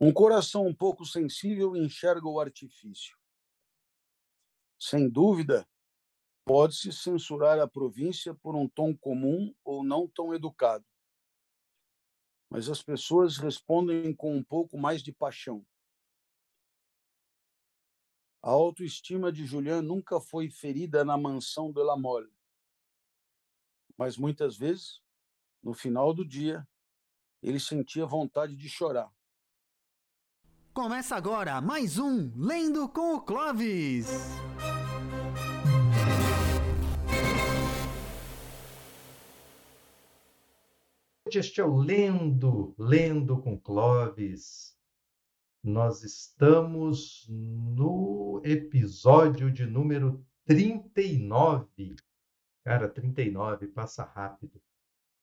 Um coração um pouco sensível enxerga o artifício. Sem dúvida, pode-se censurar a província por um tom comum ou não tão educado. Mas as pessoas respondem com um pouco mais de paixão. A autoestima de Julian nunca foi ferida na mansão de La Mole. Mas muitas vezes, no final do dia, ele sentia vontade de chorar. Começa agora mais um Lendo com o Clovis. Este é o Lendo, Lendo com Clovis. Nós estamos no episódio de número 39. Cara, 39, passa rápido.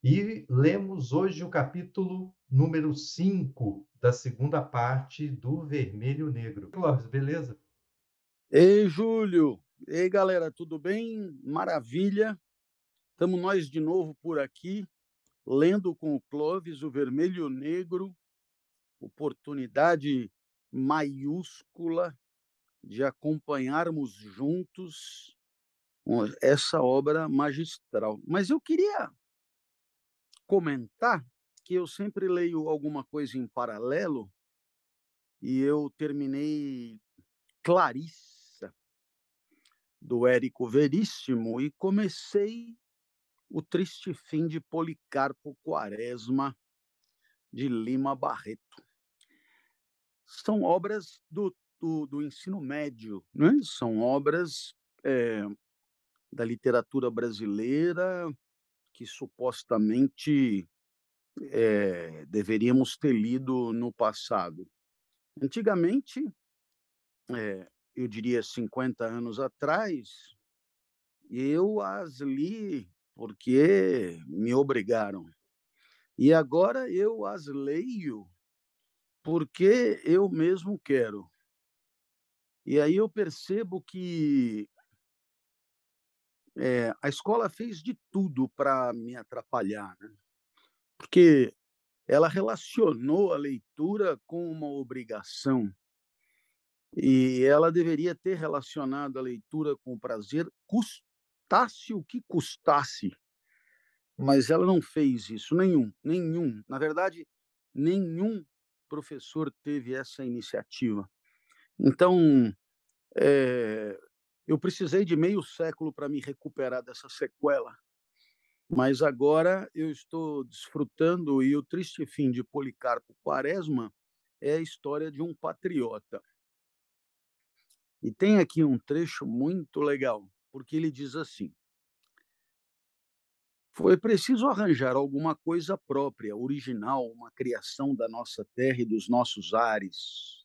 E lemos hoje o capítulo número 5 da segunda parte do Vermelho Negro. Clóvis, beleza? Ei, Júlio! Ei, galera, tudo bem? Maravilha! Estamos nós de novo por aqui, lendo com o Clóvis o Vermelho Negro, oportunidade maiúscula de acompanharmos juntos essa obra magistral. Mas eu queria comentar que eu sempre leio alguma coisa em paralelo e eu terminei Clarissa, do Érico Veríssimo, e comecei O Triste Fim de Policarpo Quaresma, de Lima Barreto. São obras do, do, do ensino médio, né? são obras é, da literatura brasileira, que supostamente é, deveríamos ter lido no passado. Antigamente, é, eu diria 50 anos atrás, eu as li porque me obrigaram. E agora eu as leio porque eu mesmo quero. E aí eu percebo que é, a escola fez de tudo para me atrapalhar, né? porque ela relacionou a leitura com uma obrigação. E ela deveria ter relacionado a leitura com o prazer, custasse o que custasse. Mas ela não fez isso, nenhum, nenhum. Na verdade, nenhum professor teve essa iniciativa. Então, é, eu precisei de meio século para me recuperar dessa sequela. Mas agora eu estou desfrutando e o triste fim de Policarpo Quaresma é a história de um patriota. E tem aqui um trecho muito legal, porque ele diz assim: Foi preciso arranjar alguma coisa própria, original, uma criação da nossa terra e dos nossos ares,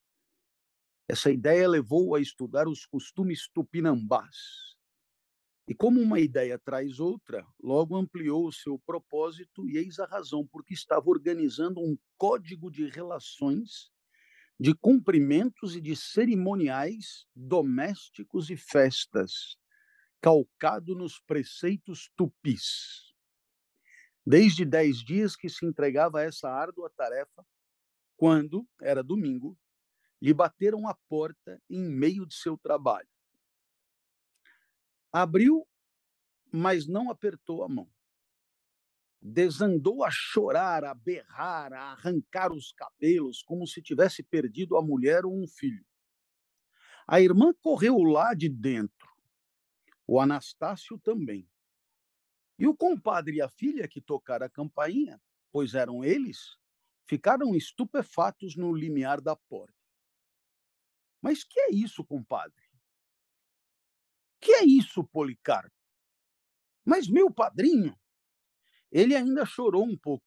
essa ideia levou a estudar os costumes tupinambás. E como uma ideia traz outra, logo ampliou o seu propósito e eis a razão porque estava organizando um código de relações, de cumprimentos e de cerimoniais domésticos e festas, calcado nos preceitos tupis. Desde dez dias que se entregava a essa árdua tarefa, quando, era domingo, lhe bateram a porta em meio de seu trabalho. Abriu, mas não apertou a mão. Desandou a chorar, a berrar, a arrancar os cabelos, como se tivesse perdido a mulher ou um filho. A irmã correu lá de dentro, o Anastácio também. E o compadre e a filha que tocaram a campainha, pois eram eles, ficaram estupefatos no limiar da porta. Mas que é isso, compadre? Que é isso, Policarpo? Mas meu padrinho, ele ainda chorou um pouco,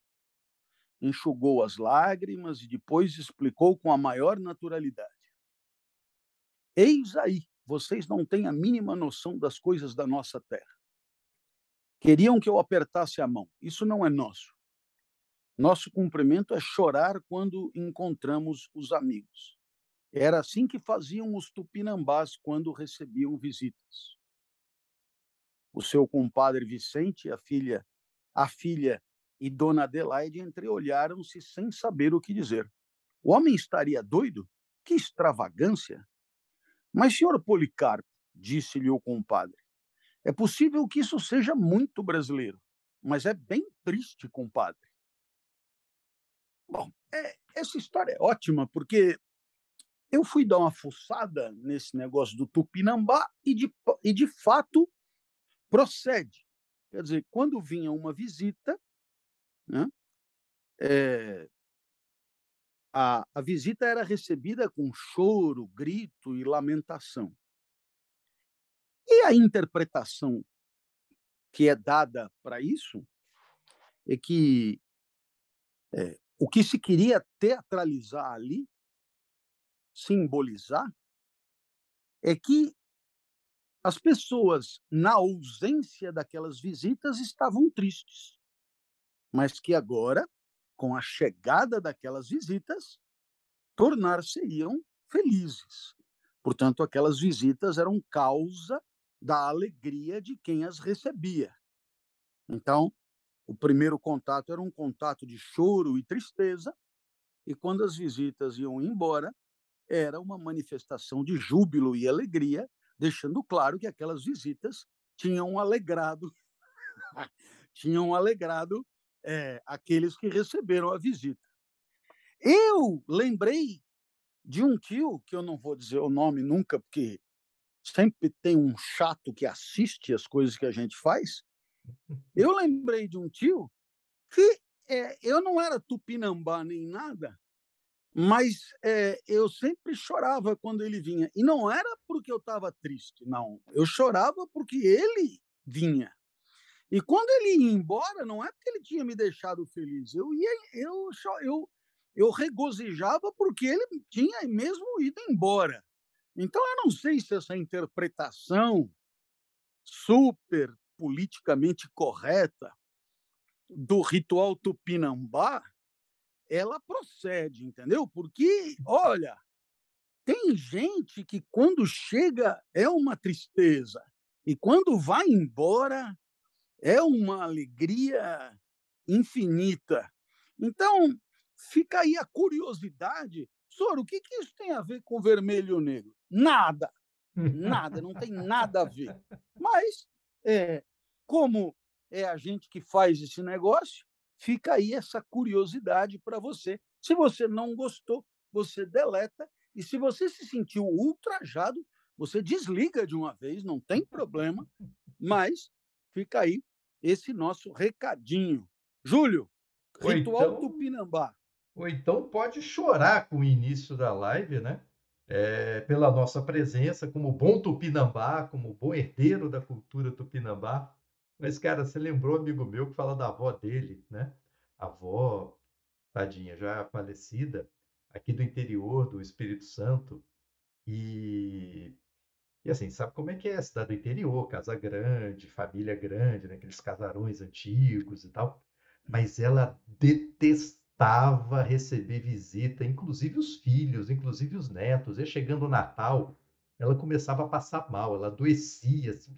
enxugou as lágrimas e depois explicou com a maior naturalidade. Eis aí, vocês não têm a mínima noção das coisas da nossa terra. Queriam que eu apertasse a mão. Isso não é nosso. Nosso cumprimento é chorar quando encontramos os amigos. Era assim que faziam os tupinambás quando recebiam visitas. O seu compadre Vicente, a filha, a filha e Dona Adelaide entreolharam-se sem saber o que dizer. O homem estaria doido? Que extravagância! Mas, senhor Policarpo, disse-lhe o compadre, é possível que isso seja muito brasileiro, mas é bem triste, compadre. Bom, é, essa história é ótima, porque eu fui dar uma fuçada nesse negócio do Tupinambá e, de, e de fato, procede. Quer dizer, quando vinha uma visita, né, é, a, a visita era recebida com choro, grito e lamentação. E a interpretação que é dada para isso é que é, o que se queria teatralizar ali, simbolizar, é que as pessoas, na ausência daquelas visitas, estavam tristes, mas que agora, com a chegada daquelas visitas, tornar-se-iam felizes. Portanto, aquelas visitas eram causa da alegria de quem as recebia. Então, o primeiro contato era um contato de choro e tristeza, e quando as visitas iam embora, era uma manifestação de júbilo e alegria, deixando claro que aquelas visitas tinham alegrado tinham alegrado é, aqueles que receberam a visita. Eu lembrei de um tio, que eu não vou dizer o nome nunca, porque sempre tem um chato que assiste as coisas que a gente faz. Eu lembrei de um tio que é, eu não era tupinambá nem nada, mas é, eu sempre chorava quando ele vinha. E não era porque eu estava triste, não. Eu chorava porque ele vinha. E quando ele ia embora, não é porque ele tinha me deixado feliz. Eu ia, eu, eu, eu regozijava porque ele tinha mesmo ido embora. Então, eu não sei se essa interpretação super politicamente correta do ritual tupinambá, ela procede, entendeu? Porque, olha, tem gente que quando chega é uma tristeza e quando vai embora é uma alegria infinita. Então, fica aí a curiosidade. Soro, o que, que isso tem a ver com vermelho e negro? Nada. Nada, não tem nada a ver. Mas, é, como é a gente que faz esse negócio, fica aí essa curiosidade para você. Se você não gostou, você deleta. E se você se sentiu ultrajado, você desliga de uma vez, não tem problema. Mas fica aí esse nosso recadinho. Júlio, ritual então, Tupinambá. Ou então pode chorar com o início da live, né? É, pela nossa presença como bom tupinambá, como bom herdeiro da cultura tupinambá. Mas, cara, você lembrou, amigo meu, que fala da avó dele, né? A avó, tadinha, já falecida, aqui do interior do Espírito Santo. E e assim, sabe como é que é? Cidade do interior, casa grande, família grande, né? aqueles casarões antigos e tal. Mas ela detestava receber visita, inclusive os filhos, inclusive os netos. E chegando o Natal, ela começava a passar mal, ela adoecia, assim,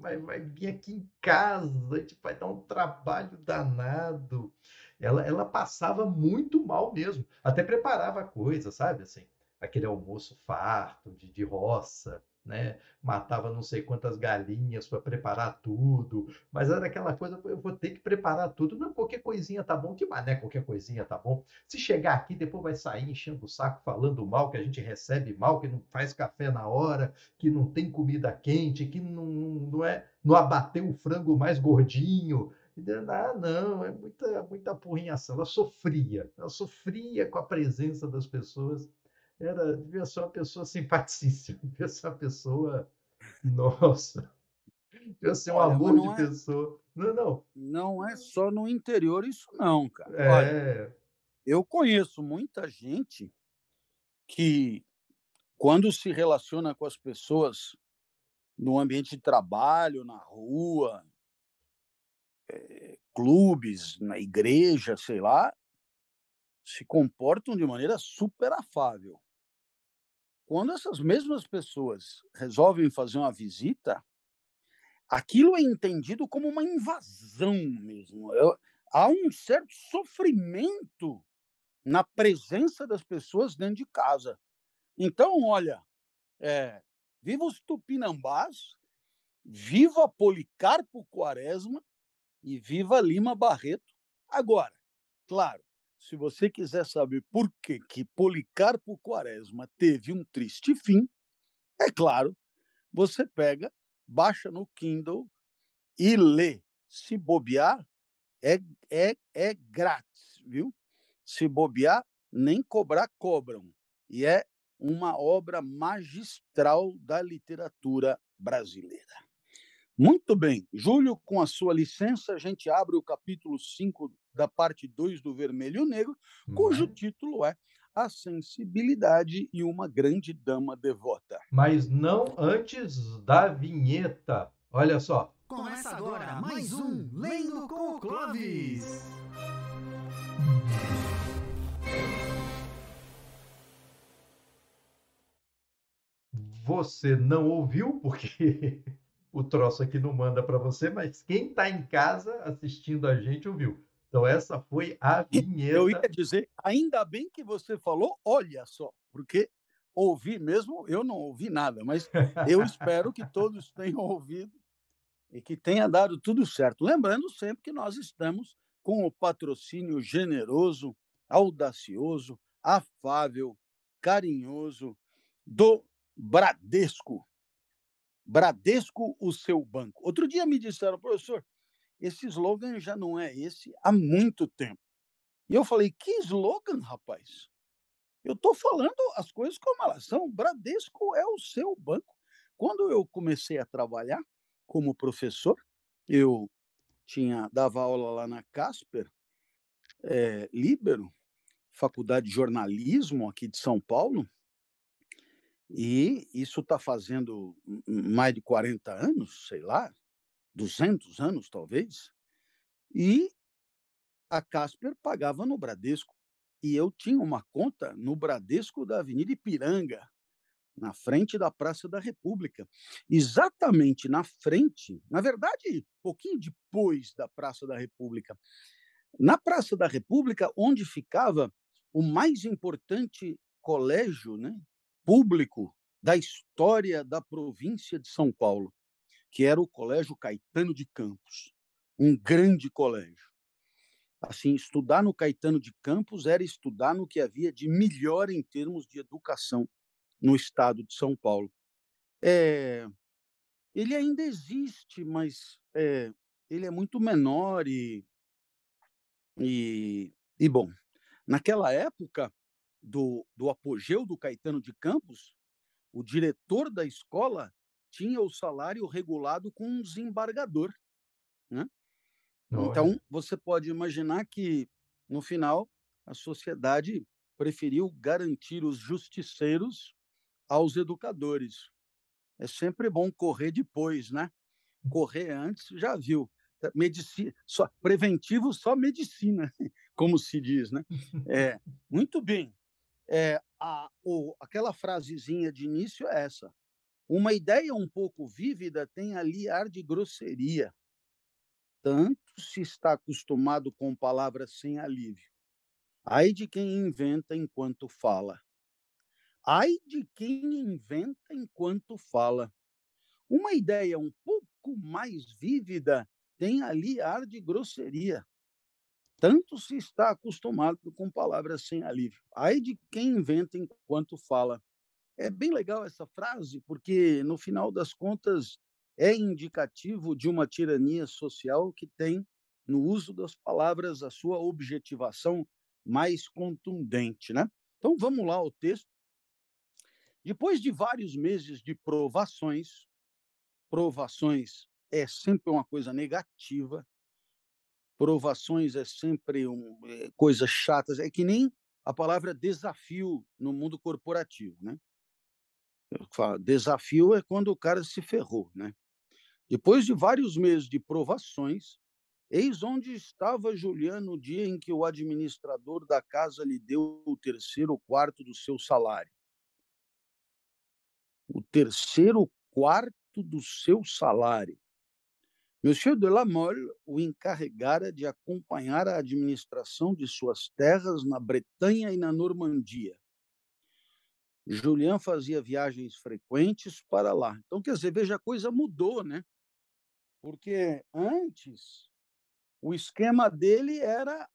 vai, vai vir aqui em casa, tipo, vai dar um trabalho danado. Ela, ela passava muito mal mesmo, até preparava coisa, sabe, assim, aquele almoço farto de, de roça, né? Matava não sei quantas galinhas para preparar tudo, mas era aquela coisa, eu vou ter que preparar tudo. Não, qualquer coisinha tá bom, que mané, qualquer coisinha tá bom. Se chegar aqui, depois vai sair enchendo o saco, falando mal, que a gente recebe mal, que não faz café na hora, que não tem comida quente, que não, não é, não abateu o frango mais gordinho. Ah, não, é muita, muita porrinhação. Ela sofria, ela sofria com a presença das pessoas era, devia ser uma pessoa simpaticíssima, devia ser uma pessoa, nossa, devia ser um Olha, amor de é, pessoa. Não, não. Não é só no interior isso não, cara. É... Olha, eu conheço muita gente que, quando se relaciona com as pessoas no ambiente de trabalho, na rua, é, clubes, na igreja, sei lá, se comportam de maneira super afável. Quando essas mesmas pessoas resolvem fazer uma visita, aquilo é entendido como uma invasão mesmo. Eu, há um certo sofrimento na presença das pessoas dentro de casa. Então, olha, é, viva os tupinambás, viva Policarpo Quaresma e viva Lima Barreto. Agora, claro, se você quiser saber por que, que Policarpo Quaresma teve um triste fim, é claro, você pega, baixa no Kindle e lê. Se bobear, é, é, é grátis, viu? Se bobear, nem cobrar cobram. E é uma obra magistral da literatura brasileira. Muito bem, Júlio, com a sua licença, a gente abre o capítulo 5 da parte 2 do Vermelho e Negro, cujo uhum. título é A Sensibilidade e uma Grande Dama Devota. Mas não antes da vinheta. Olha só. Começa agora mais um Lendo com o Clovis. Você não ouviu, porque o troço aqui não manda para você, mas quem está em casa assistindo a gente ouviu. Então, essa foi a vinheta. Eu ia dizer, ainda bem que você falou, olha só, porque ouvi mesmo, eu não ouvi nada, mas eu espero que todos tenham ouvido e que tenha dado tudo certo. Lembrando sempre que nós estamos com o patrocínio generoso, audacioso, afável, carinhoso do Bradesco. Bradesco, o seu banco. Outro dia me disseram, professor, esse slogan já não é esse há muito tempo. E eu falei, que slogan, rapaz? Eu estou falando as coisas como elas são. Bradesco é o seu banco. Quando eu comecei a trabalhar como professor, eu tinha dava aula lá na Casper, é, Líbero, Faculdade de Jornalismo aqui de São Paulo, e isso está fazendo mais de 40 anos, sei lá, 200 anos talvez, e a Casper pagava no Bradesco. E eu tinha uma conta no Bradesco da Avenida Ipiranga, na frente da Praça da República. Exatamente na frente, na verdade, pouquinho depois da Praça da República. Na Praça da República, onde ficava o mais importante colégio né, público da história da província de São Paulo, que era o Colégio Caetano de Campos, um grande colégio. Assim, estudar no Caetano de Campos era estudar no que havia de melhor em termos de educação no estado de São Paulo. É, ele ainda existe, mas é, ele é muito menor e, e, e bom. Naquela época, do, do apogeu do Caetano de Campos, o diretor da escola tinha o salário regulado com um desembargador. Né? Então, você pode imaginar que, no final, a sociedade preferiu garantir os justiceiros aos educadores. É sempre bom correr depois, né? Correr antes, já viu. Medicina, só preventivo, só medicina, como se diz, né? É, muito bem. É, a, o, aquela frasezinha de início é essa. Uma ideia um pouco vívida tem ali ar de grosseria. Tanto se está acostumado com palavras sem alívio. Ai de quem inventa enquanto fala. Ai de quem inventa enquanto fala. Uma ideia um pouco mais vívida tem ali ar de grosseria. Tanto se está acostumado com palavras sem alívio. Ai de quem inventa enquanto fala. É bem legal essa frase, porque, no final das contas, é indicativo de uma tirania social que tem, no uso das palavras, a sua objetivação mais contundente. Né? Então, vamos lá ao texto. Depois de vários meses de provações, provações é sempre uma coisa negativa, provações é sempre um, é, coisas chatas, é que nem a palavra desafio no mundo corporativo, né? Falo, desafio é quando o cara se ferrou, né? Depois de vários meses de provações, eis onde estava Juliano no dia em que o administrador da casa lhe deu o terceiro quarto do seu salário o terceiro quarto do seu salário. Monsieur de la Mole o encarregara de acompanhar a administração de suas terras na Bretanha e na Normandia. Julian fazia viagens frequentes para lá. Então, quer dizer, veja, a coisa mudou, né? Porque antes o esquema dele era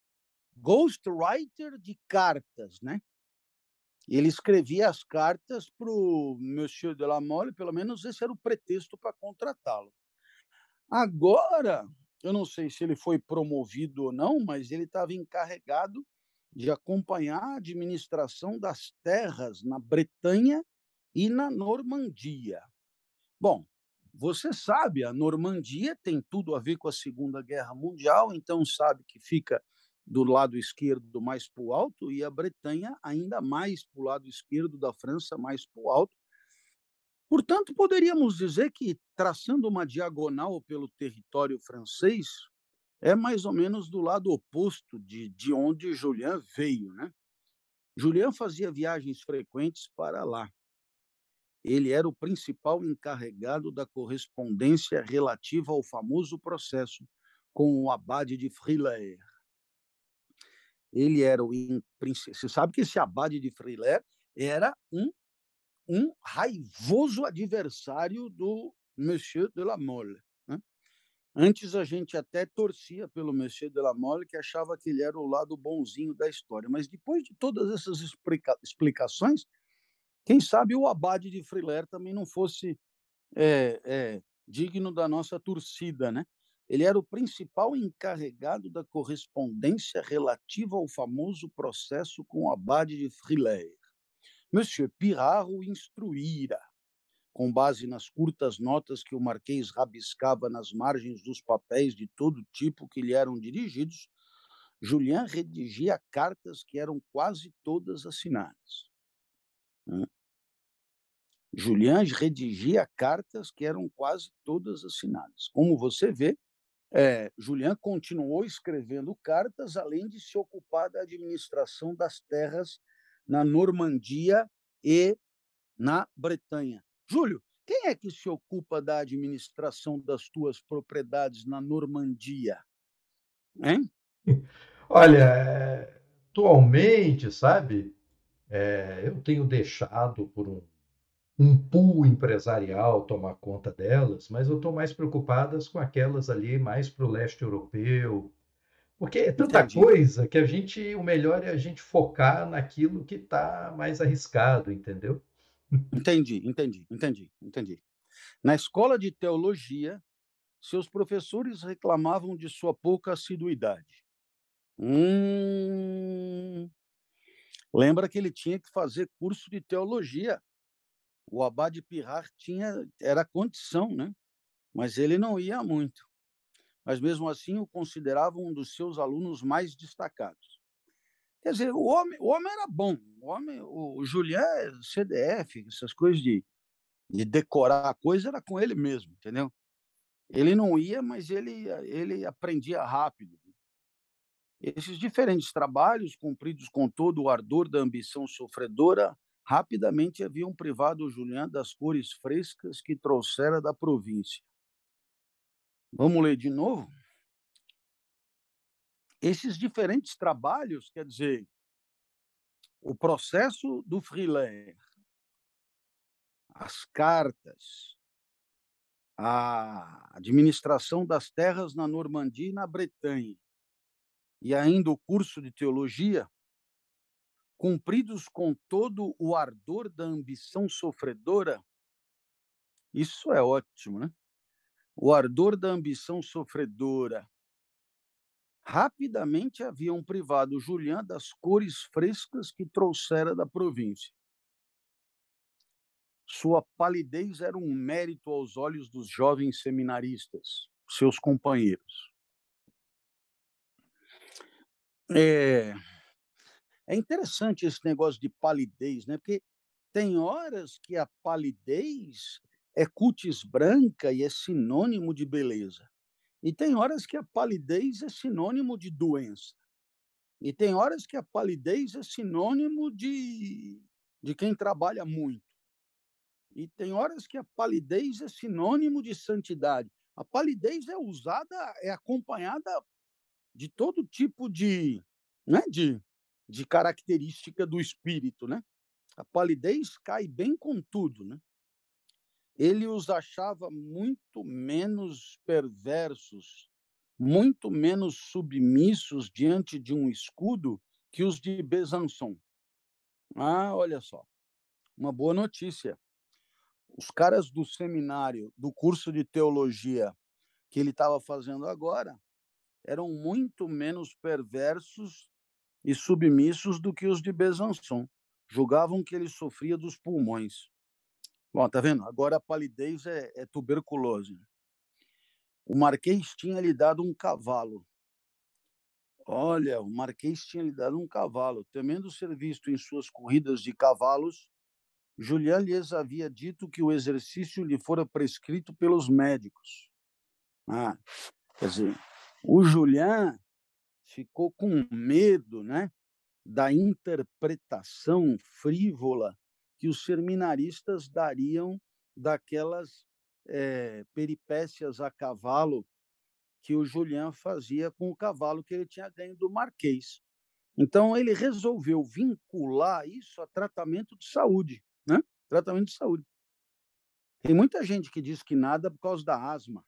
ghostwriter de cartas, né? Ele escrevia as cartas para o Monsieur de la Mole, pelo menos esse era o pretexto para contratá-lo. Agora, eu não sei se ele foi promovido ou não, mas ele estava encarregado de acompanhar a administração das terras na Bretanha e na Normandia. Bom, você sabe, a Normandia tem tudo a ver com a Segunda Guerra Mundial, então sabe que fica do lado esquerdo mais para o alto e a Bretanha ainda mais para o lado esquerdo da França, mais para o alto. Portanto, poderíamos dizer que, traçando uma diagonal pelo território francês, é mais ou menos do lado oposto de, de onde Julian veio. Né? Julian fazia viagens frequentes para lá. Ele era o principal encarregado da correspondência relativa ao famoso processo com o abade de Frilair. Ele era o. Você sabe que esse abade de Frilair era um um raivoso adversário do Monsieur de la Mole. Antes a gente até torcia pelo Monsieur de la Mole, que achava que ele era o lado bonzinho da história, mas depois de todas essas explica explicações, quem sabe o Abade de Frilair também não fosse é, é, digno da nossa torcida, né? Ele era o principal encarregado da correspondência relativa ao famoso processo com o Abade de Frilair. Monsieur Pirard o instruíra, com base nas curtas notas que o marquês rabiscava nas margens dos papéis de todo tipo que lhe eram dirigidos, Julian redigia cartas que eram quase todas assinadas. Julian redigia cartas que eram quase todas assinadas. Como você vê, é, Julian continuou escrevendo cartas, além de se ocupar da administração das terras na Normandia e na Bretanha. Júlio, quem é que se ocupa da administração das tuas propriedades na Normandia? Hein? Olha, atualmente, sabe, é, eu tenho deixado por um, um pool empresarial tomar conta delas, mas eu estou mais preocupadas com aquelas ali mais para o leste europeu, porque é tanta Entendi. coisa que a gente, o melhor é a gente focar naquilo que está mais arriscado, entendeu? Entendi, entendi, entendi, entendi. Na escola de teologia, seus professores reclamavam de sua pouca assiduidade. Hum... Lembra que ele tinha que fazer curso de teologia. O Abade Pirrar tinha era condição, né? Mas ele não ia muito mas mesmo assim o consideravam um dos seus alunos mais destacados. Quer dizer, o homem, o homem era bom, o homem, o Julian, CDF, essas coisas de, de decorar a coisa era com ele mesmo, entendeu? Ele não ia, mas ele, ele aprendia rápido. Esses diferentes trabalhos, cumpridos com todo o ardor da ambição sofredora, rapidamente haviam privado o Julian das cores frescas que trouxera da província. Vamos ler de novo? Esses diferentes trabalhos, quer dizer, o processo do Frilair, as cartas, a administração das terras na Normandia e na Bretanha, e ainda o curso de teologia, cumpridos com todo o ardor da ambição sofredora, isso é ótimo, né? o ardor da ambição sofredora. Rapidamente haviam privado Julian das cores frescas que trouxera da província. Sua palidez era um mérito aos olhos dos jovens seminaristas, seus companheiros. É, é interessante esse negócio de palidez, né? Porque tem horas que a palidez é cutis branca e é sinônimo de beleza. E tem horas que a palidez é sinônimo de doença. E tem horas que a palidez é sinônimo de, de quem trabalha muito. E tem horas que a palidez é sinônimo de santidade. A palidez é usada, é acompanhada de todo tipo de, né, de, de característica do espírito, né? A palidez cai bem com tudo, né? Ele os achava muito menos perversos, muito menos submissos diante de um escudo que os de Besançon. Ah, olha só, uma boa notícia. Os caras do seminário, do curso de teologia que ele estava fazendo agora, eram muito menos perversos e submissos do que os de Besançon. Julgavam que ele sofria dos pulmões. Bom, tá vendo? Agora a palidez é, é tuberculose. O Marquês tinha lhe dado um cavalo. Olha, o Marquês tinha lhe dado um cavalo. Temendo ser visto em suas corridas de cavalos, Julian lhes havia dito que o exercício lhe fora prescrito pelos médicos. Ah, quer dizer, o Julian ficou com medo, né, da interpretação frívola que os seminaristas dariam daquelas é, peripécias a cavalo que o Julian fazia com o cavalo que ele tinha ganho do Marquês. Então ele resolveu vincular isso a tratamento de saúde, né? Tratamento de saúde. Tem muita gente que diz que nada por causa da asma.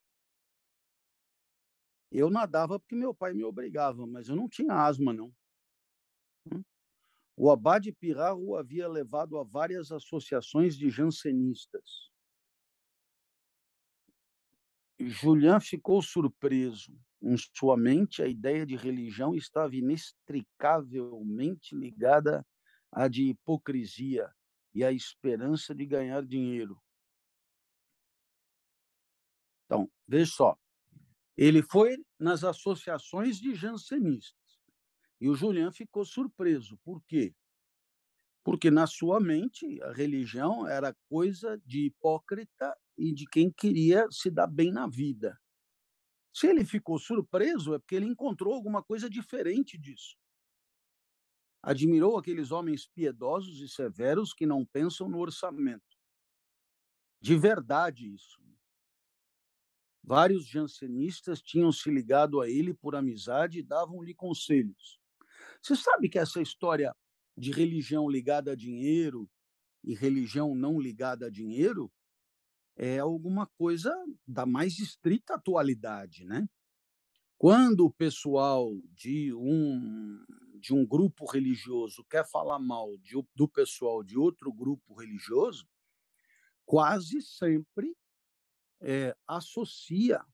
Eu nadava porque meu pai me obrigava, mas eu não tinha asma, não. O Abade Pirá o havia levado a várias associações de jansenistas. Julian ficou surpreso. Em sua mente, a ideia de religião estava inextricavelmente ligada à de hipocrisia e à esperança de ganhar dinheiro. Então, veja só. Ele foi nas associações de jansenistas. E o Julian ficou surpreso. Por quê? Porque na sua mente a religião era coisa de hipócrita e de quem queria se dar bem na vida. Se ele ficou surpreso, é porque ele encontrou alguma coisa diferente disso. Admirou aqueles homens piedosos e severos que não pensam no orçamento. De verdade, isso. Vários jansenistas tinham se ligado a ele por amizade e davam-lhe conselhos. Você sabe que essa história de religião ligada a dinheiro e religião não ligada a dinheiro é alguma coisa da mais estrita atualidade, né? Quando o pessoal de um de um grupo religioso quer falar mal de, do pessoal de outro grupo religioso, quase sempre é, associa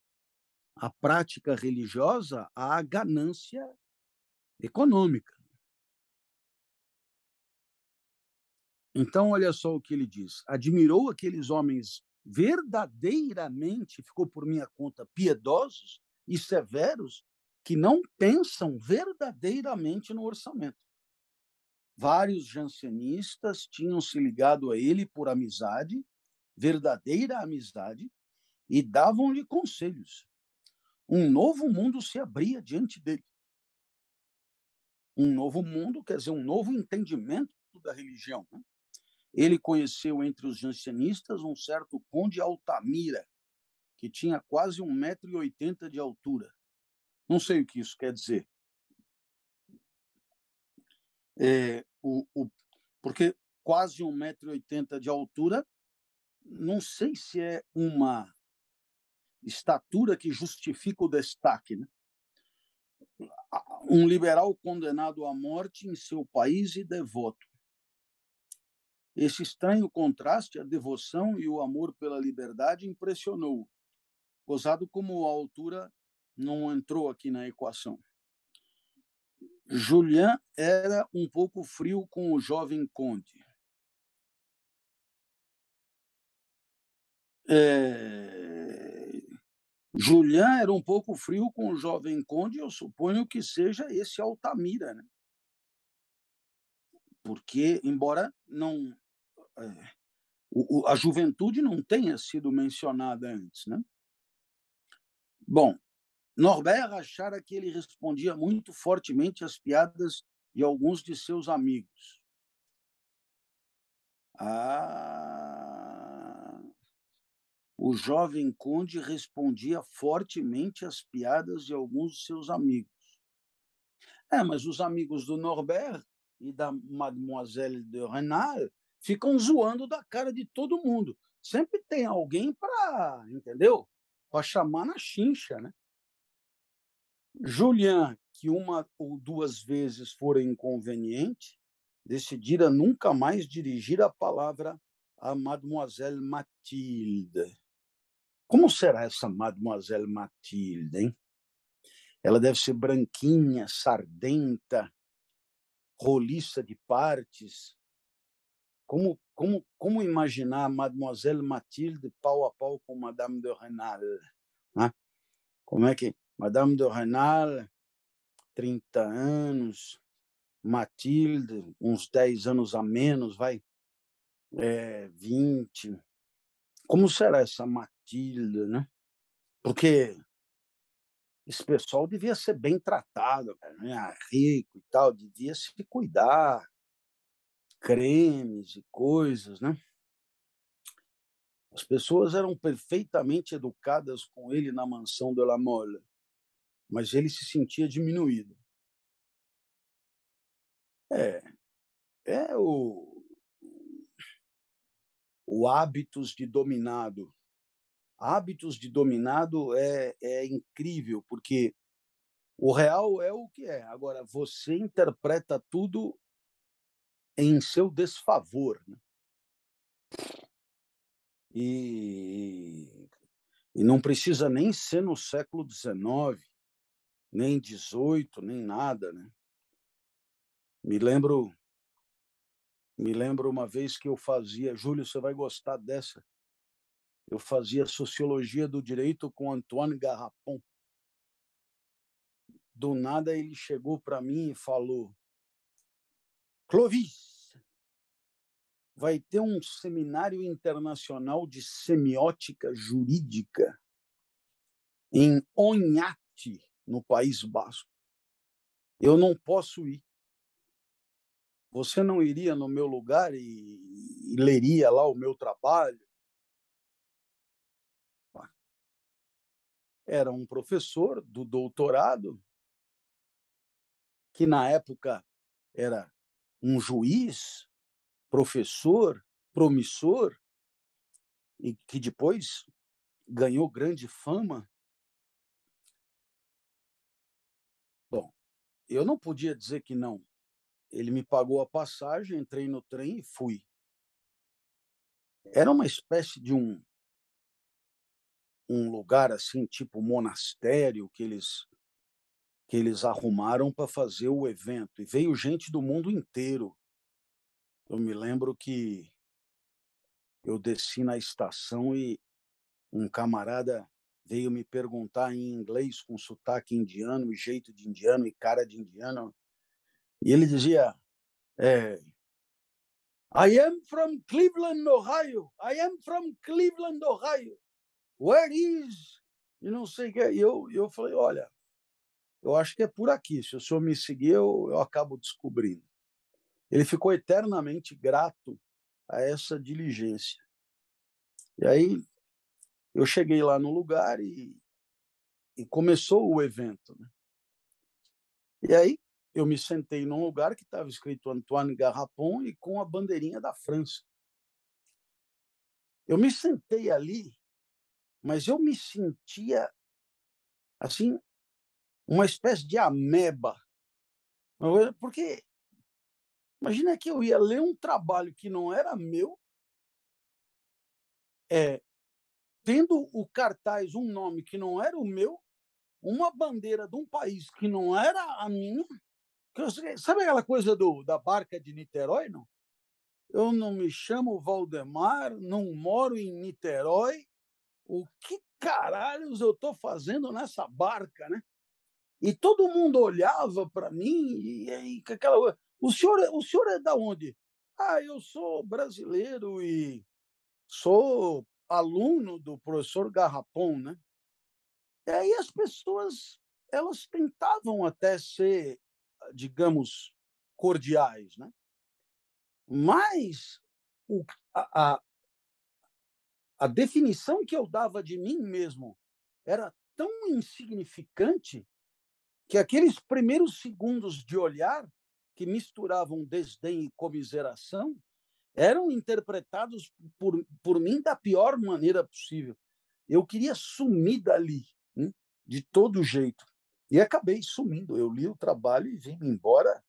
a prática religiosa à ganância econômica. Então, olha só o que ele diz: admirou aqueles homens verdadeiramente, ficou por minha conta, piedosos e severos, que não pensam verdadeiramente no orçamento. Vários jansenistas tinham se ligado a ele por amizade, verdadeira amizade, e davam-lhe conselhos. Um novo mundo se abria diante dele. Um novo mundo, quer dizer, um novo entendimento da religião. Né? Ele conheceu entre os jansenistas um certo conde Altamira, que tinha quase 1,80m de altura. Não sei o que isso quer dizer. É, o, o, porque quase 1,80m de altura, não sei se é uma estatura que justifica o destaque. Né? Um liberal condenado à morte em seu país e devoto. Esse estranho contraste, a devoção e o amor pela liberdade impressionou. Gozado como a altura não entrou aqui na equação. Julian era um pouco frio com o jovem conde. É... Julian era um pouco frio com o jovem conde, eu suponho que seja esse Altamira, né? Porque, embora não é, o, a juventude não tenha sido mencionada antes, né? Bom, Norbert achara que ele respondia muito fortemente às piadas de alguns de seus amigos. Ah, o jovem conde respondia fortemente às piadas de alguns de seus amigos. É, mas os amigos do Norbert e da Mademoiselle de Renal ficam zoando da cara de todo mundo. Sempre tem alguém para, entendeu? Para chamar na chincha, né? Julian, que uma ou duas vezes fora inconveniente, decidira nunca mais dirigir a palavra a Mademoiselle Mathilde. Como será essa Mademoiselle Mathilde, hein? Ela deve ser branquinha, sardenta, roliça de partes. Como, como, como imaginar Mademoiselle Mathilde pau a pau com Madame de Renal? Né? Como é que Madame de Renal, 30 anos, Mathilde, uns 10 anos a menos, vai, é, 20. Como será essa Matilda, né? Porque esse pessoal devia ser bem tratado, né? rico e tal, devia se cuidar, cremes e coisas, né? As pessoas eram perfeitamente educadas com ele na mansão de La Mole, mas ele se sentia diminuído. É, é o, o hábitos de dominado hábitos de dominado é, é incrível, porque o real é o que é. Agora, você interpreta tudo em seu desfavor. Né? E, e não precisa nem ser no século XIX, nem XVIII, nem nada. Né? Me lembro me lembro uma vez que eu fazia, Júlio, você vai gostar dessa eu fazia sociologia do direito com Antoine Garrapon. Do nada ele chegou para mim e falou: Clovis, vai ter um seminário internacional de semiótica jurídica em Onhate, no País Basco. Eu não posso ir. Você não iria no meu lugar e, e leria lá o meu trabalho? Era um professor do doutorado, que na época era um juiz, professor, promissor, e que depois ganhou grande fama. Bom, eu não podia dizer que não. Ele me pagou a passagem, entrei no trem e fui. Era uma espécie de um um lugar assim, tipo monastério, que eles que eles arrumaram para fazer o evento. E veio gente do mundo inteiro. Eu me lembro que eu desci na estação e um camarada veio me perguntar em inglês com sotaque indiano e jeito de indiano e cara de indiano. E ele dizia: é, I am from Cleveland, Ohio. I am from Cleveland, Ohio where is? E não sei o que. E eu, eu falei, olha, eu acho que é por aqui. Se o senhor me seguir, eu, eu acabo descobrindo. Ele ficou eternamente grato a essa diligência. E aí eu cheguei lá no lugar e, e começou o evento. Né? E aí eu me sentei num lugar que estava escrito Antoine Garrapon e com a bandeirinha da França. Eu me sentei ali mas eu me sentia assim uma espécie de ameba. Porque imagina que eu ia ler um trabalho que não era meu, é, tendo o cartaz um nome que não era o meu, uma bandeira de um país que não era a minha. Sabe aquela coisa do, da barca de Niterói, não? Eu não me chamo Valdemar, não moro em Niterói, o que caralhos eu estou fazendo nessa barca, né? E todo mundo olhava para mim e, e aquela o senhor, o senhor é da onde? Ah, eu sou brasileiro e sou aluno do professor Garrapon, né? E aí as pessoas elas tentavam até ser, digamos, cordiais, né? Mas o, a, a definição que eu dava de mim mesmo era tão insignificante que aqueles primeiros segundos de olhar que misturavam desdém e comiseração eram interpretados por, por mim da pior maneira possível. Eu queria sumir dali, né? de todo jeito. E acabei sumindo. Eu li o trabalho e vim embora.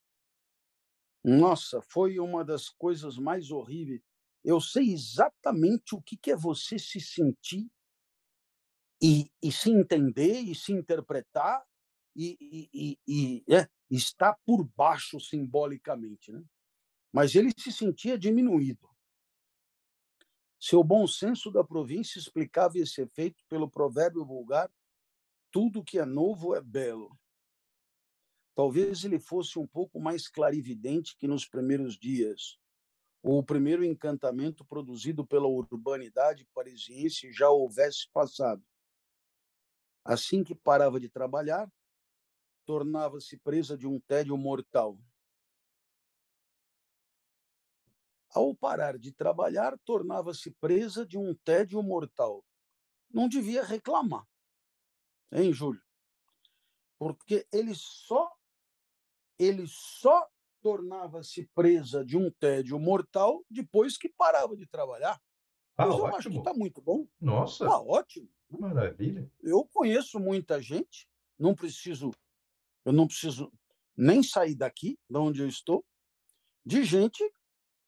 Nossa, foi uma das coisas mais horríveis. Eu sei exatamente o que é você se sentir e, e se entender e se interpretar e, e, e é, está por baixo simbolicamente. Né? Mas ele se sentia diminuído. Seu bom senso da província explicava esse efeito pelo provérbio vulgar: tudo que é novo é belo. Talvez ele fosse um pouco mais clarividente que nos primeiros dias, o primeiro encantamento produzido pela urbanidade parisiense já houvesse passado. Assim que parava de trabalhar, tornava-se presa de um tédio mortal. Ao parar de trabalhar, tornava-se presa de um tédio mortal. Não devia reclamar, hein, Júlio? Porque ele só ele só tornava-se presa de um tédio mortal depois que parava de trabalhar. Ah, eu ótimo. acho que está muito bom. Nossa, Tá ótimo. né? maravilha. Eu conheço muita gente, não preciso, eu não preciso nem sair daqui, de onde eu estou, de gente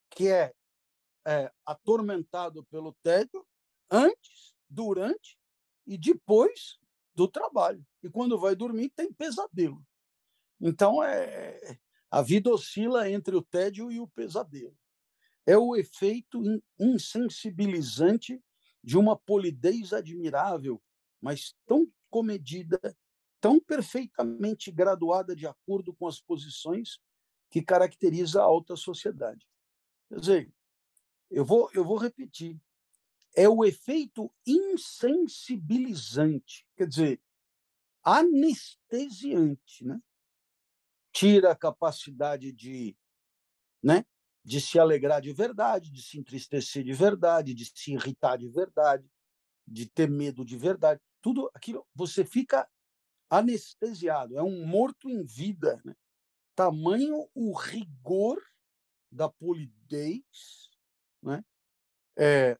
que é, é atormentado pelo tédio antes, durante e depois do trabalho. E quando vai dormir tem pesadelo. Então é a vida oscila entre o tédio e o pesadelo. É o efeito in- insensibilizante de uma polidez admirável, mas tão comedida, tão perfeitamente graduada de acordo com as posições que caracteriza a alta sociedade. Quer dizer, eu vou, eu vou repetir. É o efeito insensibilizante, quer dizer, anestesiante, né? Tira a capacidade de, né, de se alegrar de verdade, de se entristecer de verdade, de se irritar de verdade, de ter medo de verdade. Tudo aquilo, você fica anestesiado, é um morto em vida, né? Tamanho o rigor da polidez, né? É,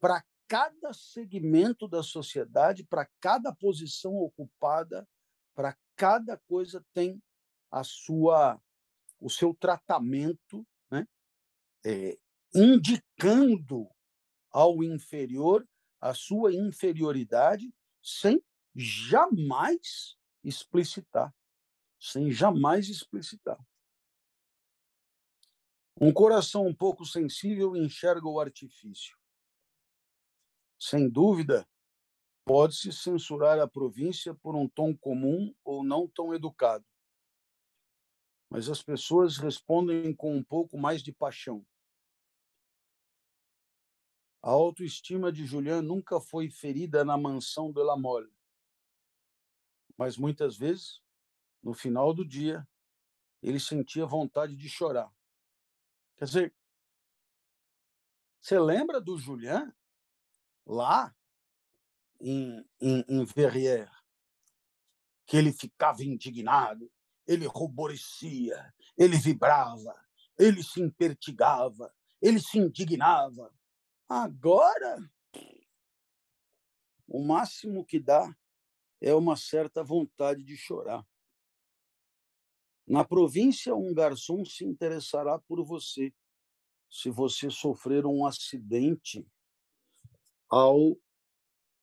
para cada segmento da sociedade, para cada posição ocupada, para cada coisa tem a sua o seu tratamento, né? É, indicando ao inferior a sua inferioridade sem jamais explicitar, sem jamais explicitar. Um coração um pouco sensível enxerga o artifício. Sem dúvida, pode-se censurar a província por um tom comum ou não tão educado. Mas as pessoas respondem com um pouco mais de paixão. A autoestima de Julian nunca foi ferida na mansão de La Mole. Mas muitas vezes, no final do dia, ele sentia vontade de chorar. Quer dizer, você lembra do Julian lá em, em, em Verrières, que ele ficava indignado, ele ruborecia, ele vibrava, ele se impertigava, ele se indignava. Agora, o máximo que dá é uma certa vontade de chorar. Na província, um garçom se interessará por você se você sofrer um acidente ao,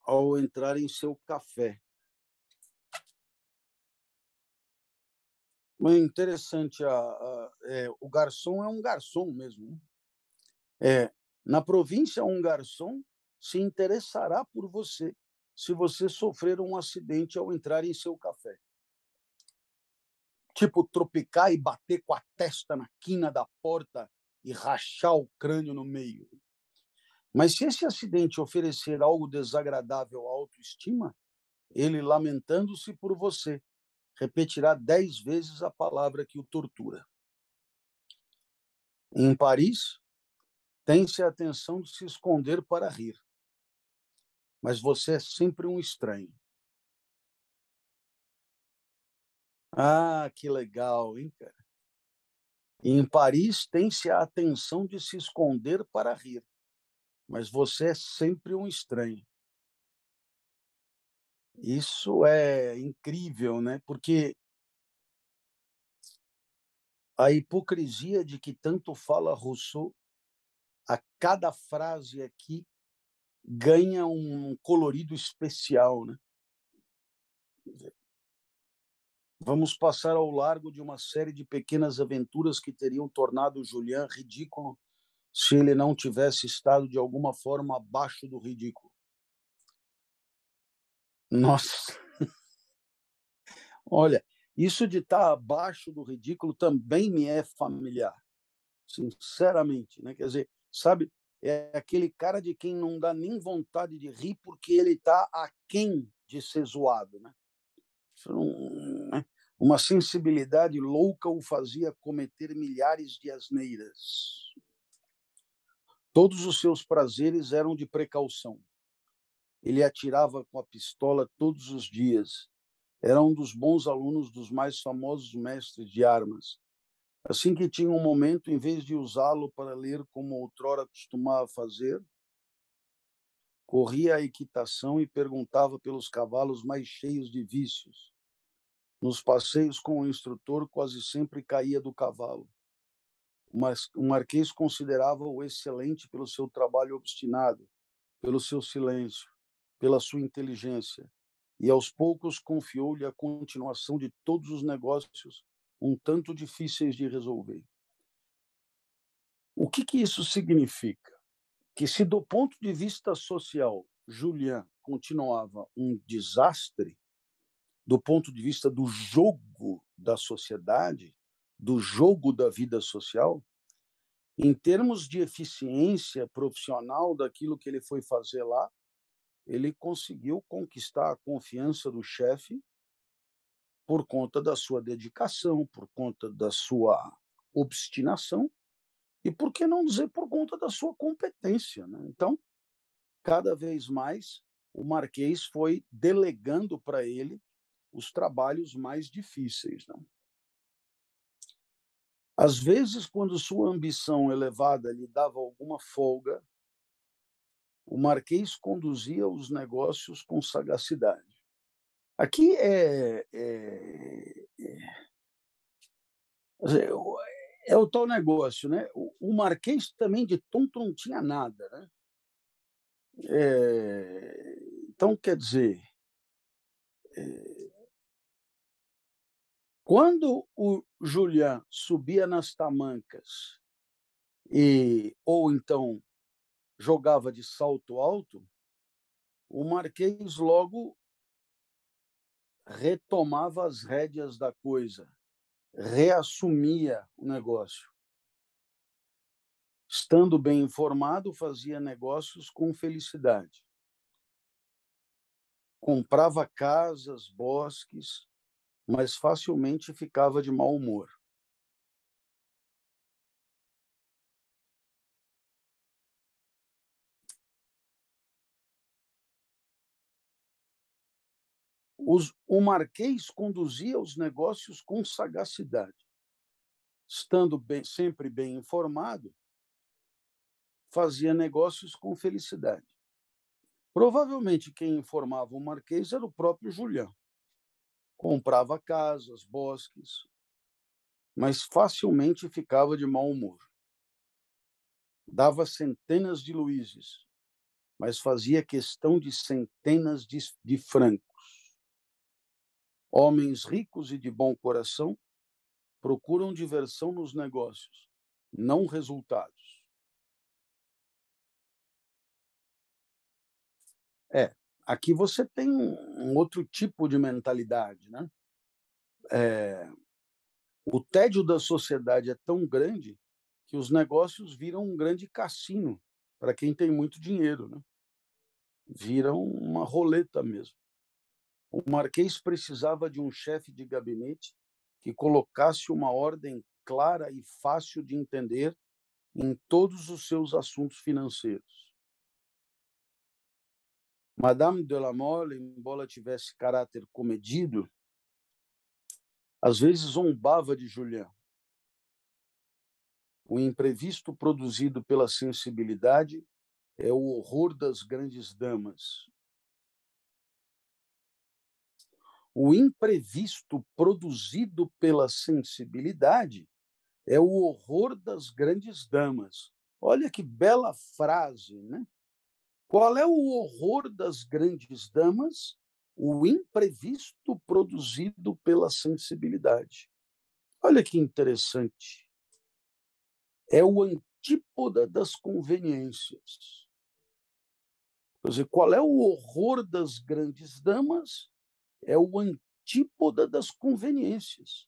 ao entrar em seu café. É interessante, a, a, é, o garçom é um garçom mesmo. Né? É, na província, um garçom se interessará por você se você sofrer um acidente ao entrar em seu café. Tipo, tropicar e bater com a testa na quina da porta e rachar o crânio no meio. Mas se esse acidente oferecer algo desagradável à autoestima, ele, lamentando-se por você, repetirá dez vezes a palavra que o tortura. Em Paris, tem-se a atenção de se esconder para rir. mas você é sempre um estranho. Ah, que legal, hein, cara? Em Paris tem-se a atenção de se esconder para rir, mas você é sempre um estranho. Isso é incrível, né? Porque a hipocrisia de que tanto fala Rousseau, a cada frase aqui ganha um colorido especial, né? Vamos passar ao largo de uma série de pequenas aventuras que teriam tornado Julian ridículo se ele não tivesse estado de alguma forma abaixo do ridículo. Nossa! Olha, isso de estar abaixo do ridículo também me é familiar, sinceramente, né? Quer dizer, sabe, é aquele cara de quem não dá nem vontade de rir porque ele está aquém de ser zoado, né? Né? Uma sensibilidade louca o fazia cometer milhares de asneiras. Todos os seus prazeres eram de precaução. Ele atirava com a pistola todos os dias. Era um dos bons alunos dos mais famosos mestres de armas. Assim que tinha um momento, em vez de usá-lo para ler como outrora costumava fazer, corria à equitação e perguntava pelos cavalos mais cheios de vícios. Nos passeios com o instrutor, quase sempre caía do cavalo. O marquês considerava-o excelente pelo seu trabalho obstinado, pelo seu silêncio, pela sua inteligência, e aos poucos confiou-lhe a continuação de todos os negócios um tanto difíceis de resolver. O que, que isso significa? Que, se do ponto de vista social, Julian continuava um desastre, do ponto de vista do jogo da sociedade, do jogo da vida social, em termos de eficiência profissional daquilo que ele foi fazer lá, ele conseguiu conquistar a confiança do chefe por conta da sua dedicação, por conta da sua obstinação e, por que não dizer, por conta da sua competência. Né? Então, cada vez mais, o Marquês foi delegando para ele os trabalhos mais difíceis. Né? Às vezes, quando sua ambição elevada lhe dava alguma folga, o Marquês conduzia os negócios com sagacidade. Aqui é, é, é, é, o tal negócio, né? O, o Marquês também de tonto não tinha nada, né? É, então, quer dizer, é, quando o Julian subia nas tamancas e ou então jogava de salto alto, o Marquês logo retomava as rédeas da coisa, reassumia o negócio. Estando bem informado, fazia negócios com felicidade. Comprava casas, bosques, mas facilmente ficava de mau humor. Os, o Marquês conduzia os negócios com sagacidade. Estando bem, sempre bem informado, fazia negócios com felicidade. Provavelmente quem informava o Marquês era o próprio Julião. Comprava casas, bosques, mas facilmente ficava de mau humor. Dava centenas de luíses, mas fazia questão de centenas de, de francos. Homens ricos e de bom coração procuram diversão nos negócios, não resultados. É, aqui você tem um outro tipo de mentalidade, né? É, o tédio da sociedade é tão grande que os negócios viram um grande cassino para quem tem muito dinheiro, né? Viram uma roleta mesmo. O Marquês precisava de um chefe de gabinete que colocasse uma ordem clara e fácil de entender em todos os seus assuntos financeiros. Madame de la Mole, embora tivesse caráter comedido, às vezes zombava de Julian. O imprevisto produzido pela sensibilidade é o horror das grandes damas. O imprevisto produzido pela sensibilidade é o horror das grandes damas. Olha que bela frase, né? Qual é o horror das grandes damas? O imprevisto produzido pela sensibilidade. Olha que interessante. É o antípoda das conveniências. Quer dizer, qual é o horror das grandes damas? É o antípoda das conveniências.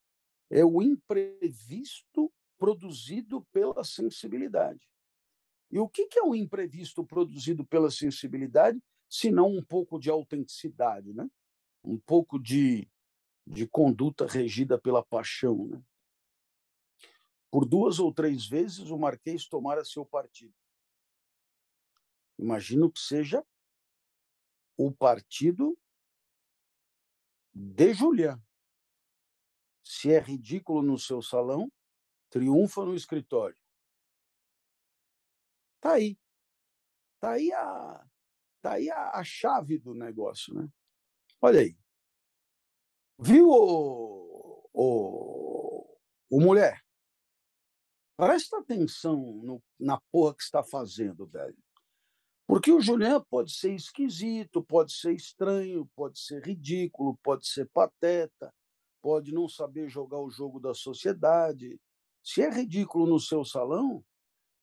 É o imprevisto produzido pela sensibilidade. E o que é o imprevisto produzido pela sensibilidade, se não um pouco de autenticidade, né? um pouco de, de conduta regida pela paixão? Né? Por duas ou três vezes o Marquês tomara seu partido. Imagino que seja o partido de Julian. Se é ridículo no seu salão, triunfa no escritório. Tá aí. Tá aí a, tá aí a, a chave do negócio, né? Olha aí. Viu, o, o, o mulher? Presta atenção no, na porra que está fazendo, velho. Porque o Julian pode ser esquisito, pode ser estranho, pode ser ridículo, pode ser pateta, pode não saber jogar o jogo da sociedade. Se é ridículo no seu salão,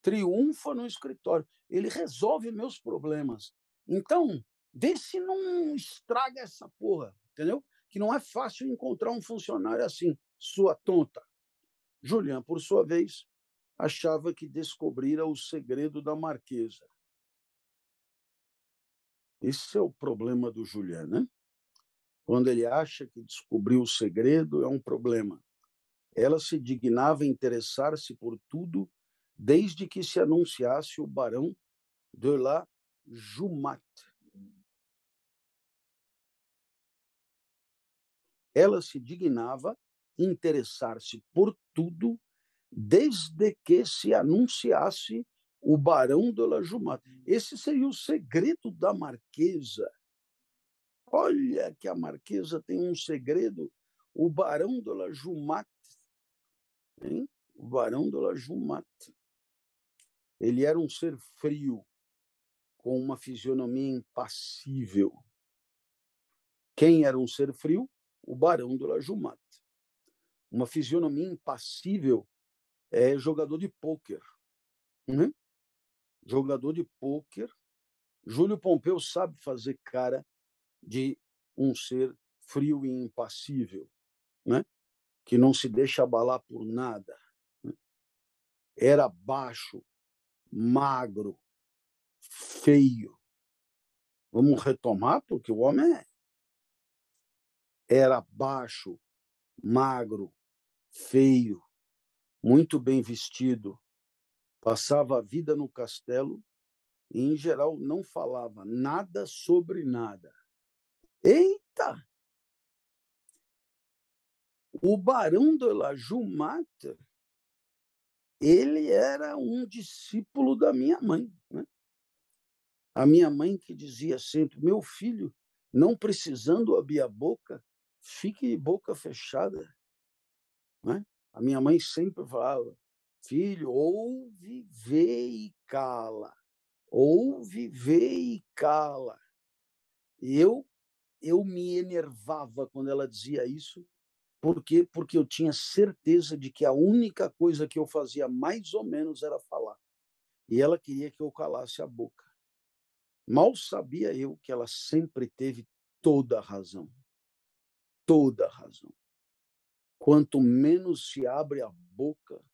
triunfa no escritório. Ele resolve meus problemas. Então, vê se não estraga essa porra, entendeu? Que não é fácil encontrar um funcionário assim, sua tonta. Julian, por sua vez, achava que descobrira o segredo da marquesa. Esse é o problema do Julian, né? Quando ele acha que descobriu o segredo, é um problema. Ela se dignava interessar-se por tudo desde que se anunciasse o barão de la Jumat. Ela se dignava interessar-se por tudo desde que se anunciasse o barão de la Jumat. Esse seria o segredo da marquesa. Olha que a marquesa tem um segredo. O barão de la Jumat, hein? o barão de la Jumat. Ele era um ser frio, com uma fisionomia impassível. Quem era um ser frio? O barão do Lajumat. Uma fisionomia impassível é jogador de pôquer. Uhum. Jogador de pôquer. Júlio Pompeu sabe fazer cara de um ser frio e impassível, né? que não se deixa abalar por nada. Né? Era baixo, magro, feio. Vamos retomar, porque o homem é. era baixo, magro, feio, muito bem vestido, passava a vida no castelo e, em geral, não falava nada sobre nada. Eita! O barão de la Jumata ele era um discípulo da minha mãe. Né? A minha mãe que dizia sempre: meu filho, não precisando abrir a boca, fique boca fechada. Né? A minha mãe sempre falava: filho, ouve, vê e cala. Ouve, vê e cala. Eu, eu me enervava quando ela dizia isso, por quê? Porque eu tinha certeza de que a única coisa que eu fazia mais ou menos era falar. E ela queria que eu calasse a boca. Mal sabia eu que ela sempre teve toda a razão. Toda a razão. Quanto menos se abre a boca,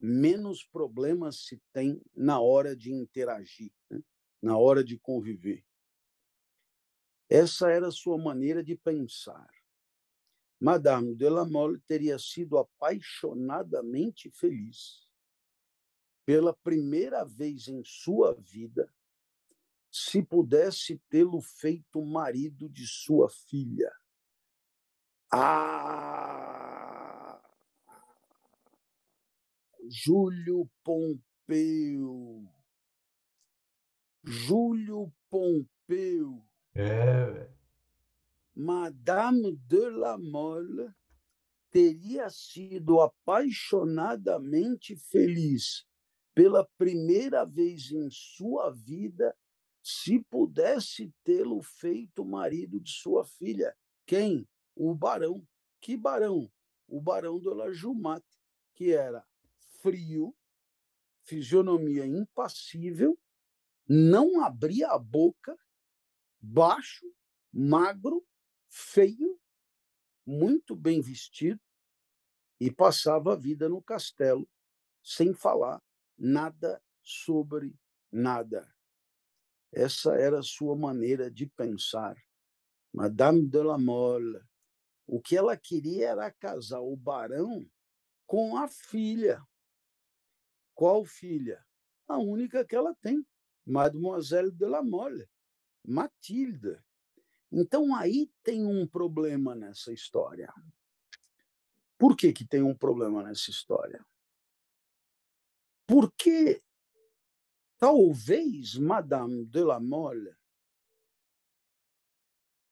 menos problemas se tem na hora de interagir, né? na hora de conviver. Essa era a sua maneira de pensar. Madame de la Mole teria sido apaixonadamente feliz. Pela primeira vez em sua vida, se pudesse tê-lo feito marido de sua filha. Ah! Júlio Pompeu. Júlio Pompeu. É. Madame de la Mole teria sido apaixonadamente feliz pela primeira vez em sua vida se pudesse tê-lo feito marido de sua filha. Quem? O barão. Que barão? O barão de la Jumat, que era frio, fisionomia impassível, não abria a boca, baixo, magro, feio, muito bem vestido e passava a vida no castelo sem falar nada sobre nada. Essa era a sua maneira de pensar. Madame de la Mole. O que ela queria era casar o barão com a filha. Qual filha? A única que ela tem, Mademoiselle de la Mole, Matilde. Então aí tem um problema nessa história. Por que, que tem um problema nessa história? Porque talvez Madame de la Mole,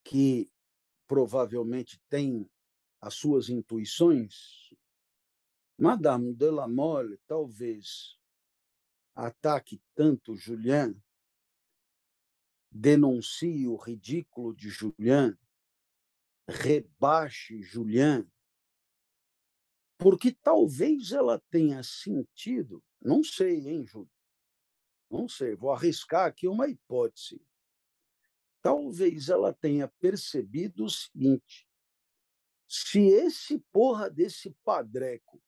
que provavelmente tem as suas intuições, Madame de la Mole talvez ataque tanto Julien, denuncie o ridículo de Julien, rebaixe Julien, porque talvez ela tenha sentido, não sei, hein, Júlio? Não sei, vou arriscar aqui uma hipótese. Talvez ela tenha percebido o seguinte: se esse porra desse padreco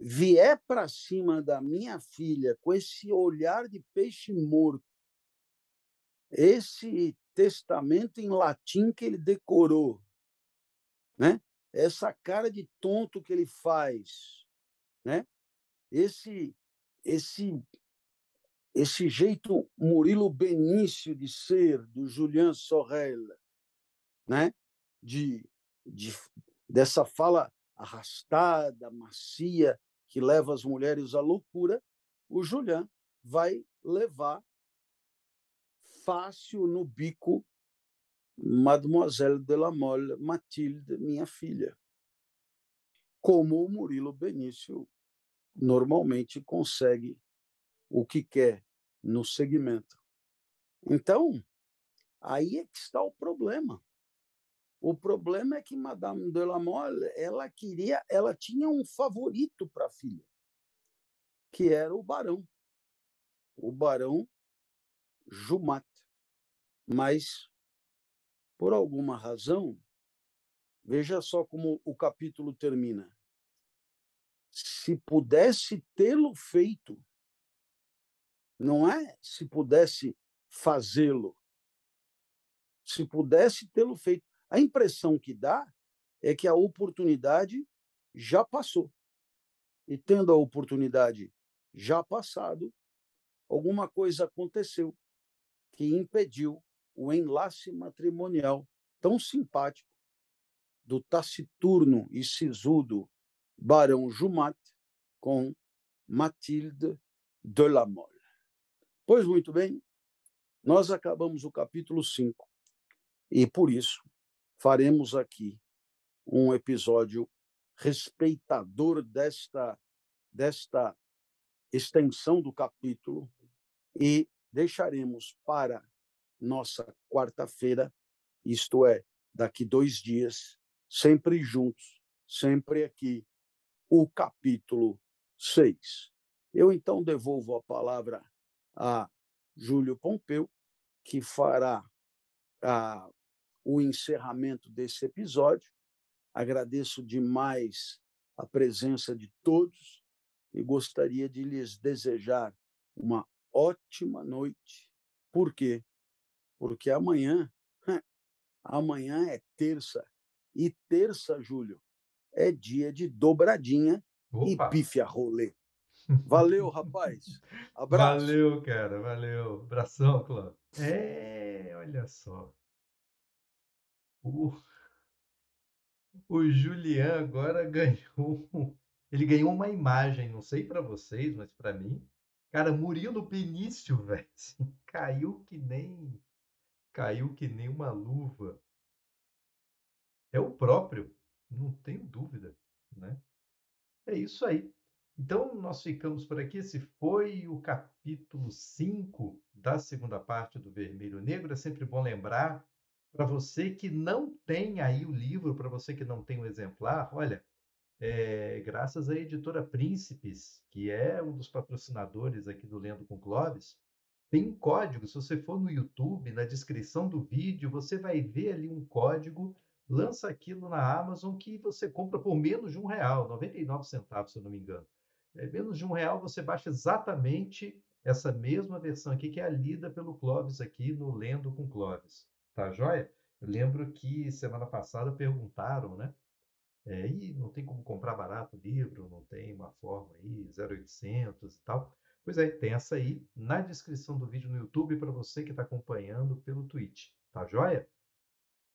vier para cima da minha filha com esse olhar de peixe morto, esse testamento em latim que ele decorou, né? essa cara de tonto que ele faz, né? esse, esse, esse jeito Murilo Benício de ser, do Julian Sorel, né? de, de, dessa fala arrastada, macia, que leva as mulheres à loucura, o Julian vai levar fácil no bico Mademoiselle de la Mole Matilde, minha filha. Como o Murilo Benício normalmente consegue o que quer no segmento. Então, aí é que está o problema. O problema é que Madame de la Mole, ela queria, ela tinha um favorito para a filha, que era o barão. O barão Jumat. Mas por alguma razão, veja só como o capítulo termina. Se pudesse tê-lo feito, não é se pudesse fazê-lo, se pudesse tê-lo feito. A impressão que dá é que a oportunidade já passou. E tendo a oportunidade já passado, alguma coisa aconteceu que impediu o enlace matrimonial tão simpático do taciturno e sisudo Barão Jumat com Matilde de la Mole. Pois muito bem, nós acabamos o capítulo 5 e, por isso, faremos aqui um episódio respeitador desta, desta extensão do capítulo e deixaremos para nossa quarta-feira, isto é, daqui dois dias, sempre juntos, sempre aqui, o capítulo 6. Eu então devolvo a palavra a Júlio Pompeu, que fará a, o encerramento desse episódio. Agradeço demais a presença de todos e gostaria de lhes desejar uma ótima noite. Por quê? porque amanhã, amanhã é terça. E terça, Júlio, é dia de dobradinha Opa. e a rolê. Valeu, rapaz. Abraço. Valeu, cara. Valeu. Abração, Cláudio. É, olha só. O, o Julian agora ganhou. Ele ganhou uma imagem, não sei para vocês, mas para mim. Cara, Murilo Benício, velho. assim, Caiu que nem. Caiu que nem uma luva. É o próprio, não tenho dúvida, né? É isso aí. Então, nós ficamos por aqui. Esse foi o capítulo 5 da segunda parte do Vermelho Negro. É sempre bom lembrar para você que não tem aí o livro, para você que não tem o exemplar, olha, é, graças à editora Príncipes, que é um dos patrocinadores aqui do Lendo com Clóvis, tem um código. Se você for no YouTube, na descrição do vídeo, você vai ver ali um código. Lança aquilo na Amazon que você compra por menos de um real, 99 centavos, se eu não me engano. É, menos de um real você baixa exatamente essa mesma versão aqui, que é a lida pelo Clóvis aqui no Lendo com Clóvis. Tá joia? Eu lembro que semana passada perguntaram, né? É, e não tem como comprar barato o livro, não tem uma forma aí, 0800 e tal. Pois é, tem essa aí na descrição do vídeo no YouTube para você que está acompanhando pelo Twitch. Tá joia?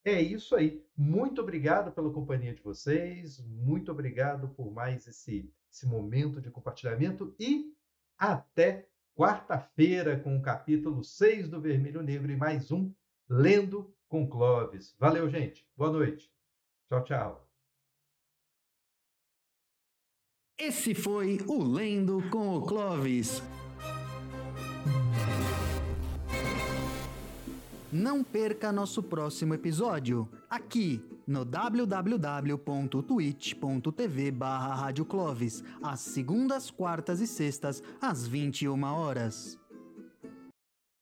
É isso aí. Muito obrigado pela companhia de vocês. Muito obrigado por mais esse, esse momento de compartilhamento. E até quarta-feira com o capítulo 6 do Vermelho Negro e mais um Lendo com Clóvis. Valeu, gente. Boa noite. Tchau, tchau. Esse foi o Lendo com o Clovis. Não perca nosso próximo episódio, aqui no www.twitch.tv barra às segundas, quartas e sextas, às 21 horas.